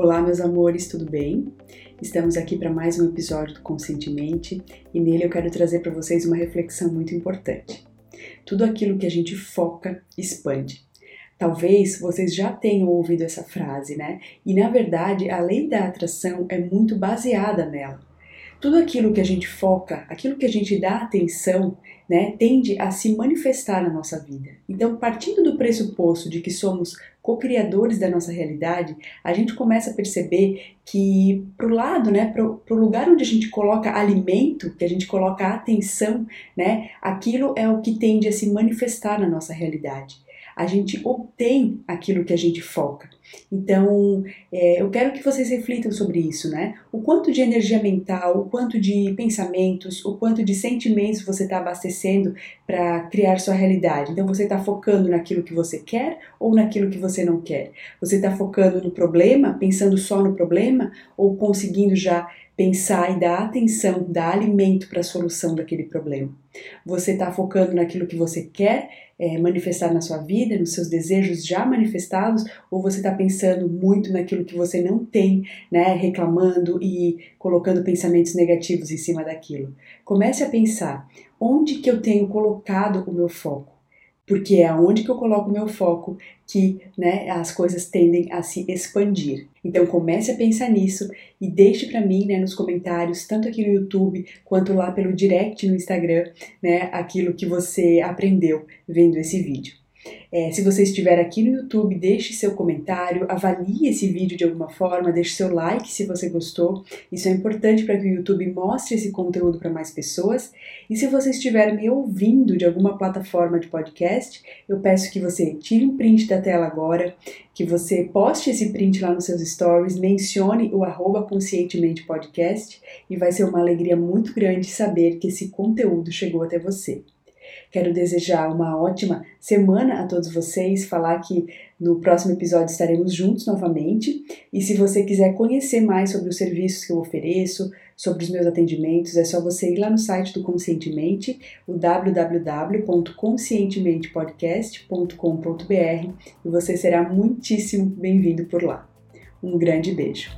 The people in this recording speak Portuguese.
Olá, meus amores, tudo bem? Estamos aqui para mais um episódio do Conscientemente e nele eu quero trazer para vocês uma reflexão muito importante. Tudo aquilo que a gente foca expande. Talvez vocês já tenham ouvido essa frase, né? E na verdade, a lei da atração é muito baseada nela. Tudo aquilo que a gente foca, aquilo que a gente dá atenção, né, tende a se manifestar na nossa vida. Então, partindo do pressuposto de que somos co-criadores da nossa realidade, a gente começa a perceber que pro lado, né, pro, pro lugar onde a gente coloca alimento, que a gente coloca atenção, né, aquilo é o que tende a se manifestar na nossa realidade a gente obtém aquilo que a gente foca. Então, é, eu quero que vocês reflitam sobre isso, né? O quanto de energia mental, o quanto de pensamentos, o quanto de sentimentos você está abastecendo para criar sua realidade. Então, você está focando naquilo que você quer ou naquilo que você não quer? Você está focando no problema, pensando só no problema, ou conseguindo já pensar e dar atenção, dar alimento para a solução daquele problema? Você está focando naquilo que você quer é, manifestar na sua vida, nos seus desejos já manifestados, ou você está pensando muito naquilo que você não tem, né, reclamando e colocando pensamentos negativos em cima daquilo? Comece a pensar onde que eu tenho colocado o meu foco porque é aonde que eu coloco o meu foco que né, as coisas tendem a se expandir. Então comece a pensar nisso e deixe para mim né, nos comentários, tanto aqui no YouTube quanto lá pelo direct no Instagram, né, aquilo que você aprendeu vendo esse vídeo. É, se você estiver aqui no YouTube, deixe seu comentário, avalie esse vídeo de alguma forma, deixe seu like se você gostou. Isso é importante para que o YouTube mostre esse conteúdo para mais pessoas. E se você estiver me ouvindo de alguma plataforma de podcast, eu peço que você tire um print da tela agora, que você poste esse print lá nos seus stories, mencione o arroba conscientemente podcast e vai ser uma alegria muito grande saber que esse conteúdo chegou até você. Quero desejar uma ótima semana a todos vocês, falar que no próximo episódio estaremos juntos novamente. E se você quiser conhecer mais sobre os serviços que eu ofereço, sobre os meus atendimentos, é só você ir lá no site do Conscientemente, o www.conscientementepodcast.com.br e você será muitíssimo bem-vindo por lá. Um grande beijo!